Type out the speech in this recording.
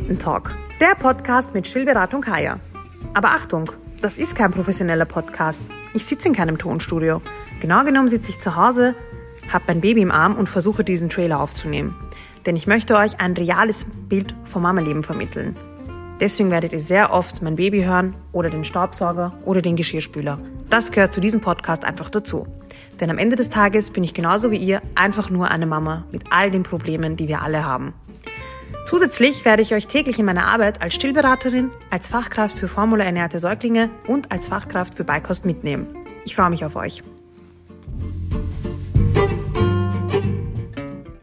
Tittentalk, der Podcast mit Stillberatung Kaya. Aber Achtung, das ist kein professioneller Podcast. Ich sitze in keinem Tonstudio. Genau genommen sitze ich zu Hause, habe mein Baby im Arm und versuche diesen Trailer aufzunehmen. Denn ich möchte euch ein reales Bild vom Mama-Leben vermitteln. Deswegen werdet ihr sehr oft mein Baby hören oder den Staubsauger oder den Geschirrspüler. Das gehört zu diesem Podcast einfach dazu. Denn am Ende des Tages bin ich genauso wie ihr einfach nur eine Mama mit all den Problemen, die wir alle haben. Zusätzlich werde ich euch täglich in meiner Arbeit als Stillberaterin, als Fachkraft für formularernährte Säuglinge und als Fachkraft für Beikost mitnehmen. Ich freue mich auf euch.